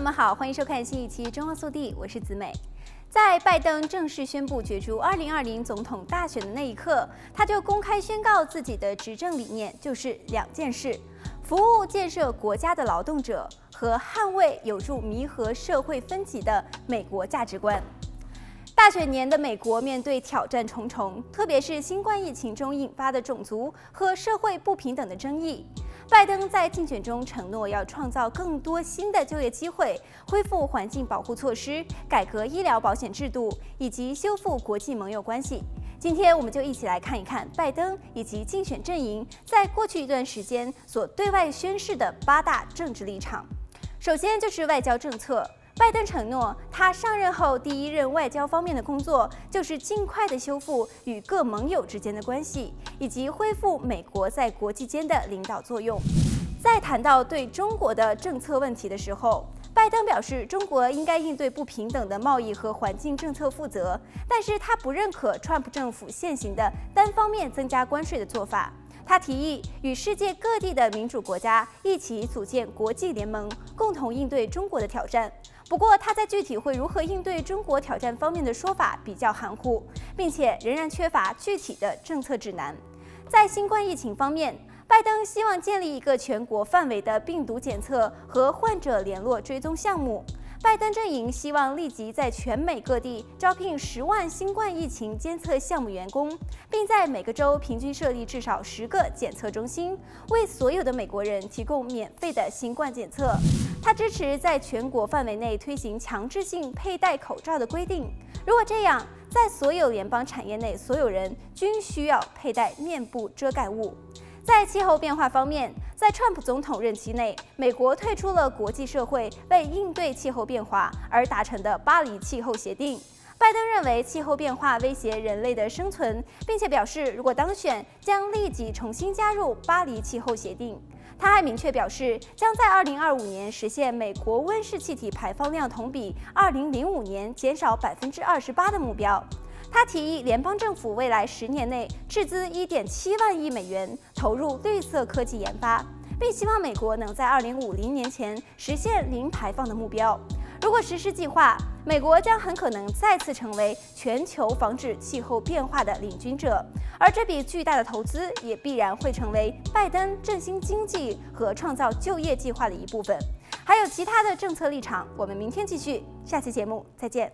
友们好，欢迎收看新一期《中澳速递》，我是子美。在拜登正式宣布角逐2020总统大选的那一刻，他就公开宣告自己的执政理念就是两件事：服务建设国家的劳动者和捍卫有助弥合社会分歧的美国价值观。大选年的美国面对挑战重重，特别是新冠疫情中引发的种族和社会不平等的争议。拜登在竞选中承诺要创造更多新的就业机会，恢复环境保护措施，改革医疗保险制度，以及修复国际盟友关系。今天，我们就一起来看一看拜登以及竞选阵营在过去一段时间所对外宣示的八大政治立场。首先就是外交政策。拜登承诺，他上任后第一任外交方面的工作就是尽快的修复与各盟友之间的关系，以及恢复美国在国际间的领导作用。在谈到对中国的政策问题的时候，拜登表示，中国应该应对不平等的贸易和环境政策负责，但是他不认可川普政府现行的单方面增加关税的做法。他提议与世界各地的民主国家一起组建国际联盟，共同应对中国的挑战。不过，他在具体会如何应对中国挑战方面的说法比较含糊，并且仍然缺乏具体的政策指南。在新冠疫情方面，拜登希望建立一个全国范围的病毒检测和患者联络追踪项目。拜登阵营希望立即在全美各地招聘十万新冠疫情监测项目员工，并在每个州平均设立至少十个检测中心，为所有的美国人提供免费的新冠检测。他支持在全国范围内推行强制性佩戴口罩的规定。如果这样，在所有联邦产业内，所有人均需要佩戴面部遮盖物。在气候变化方面，在川普总统任期内，美国退出了国际社会为应对气候变化而达成的巴黎气候协定。拜登认为气候变化威胁人类的生存，并且表示如果当选，将立即重新加入巴黎气候协定。他还明确表示，将在2025年实现美国温室气体排放量同比2005年减少百分之28%的目标。他提议联邦政府未来十年内斥资一点七万亿美元投入绿色科技研发，并希望美国能在二零五零年前实现零排放的目标。如果实施计划，美国将很可能再次成为全球防止气候变化的领军者，而这笔巨大的投资也必然会成为拜登振兴经济和创造就业计划的一部分。还有其他的政策立场，我们明天继续，下期节目再见。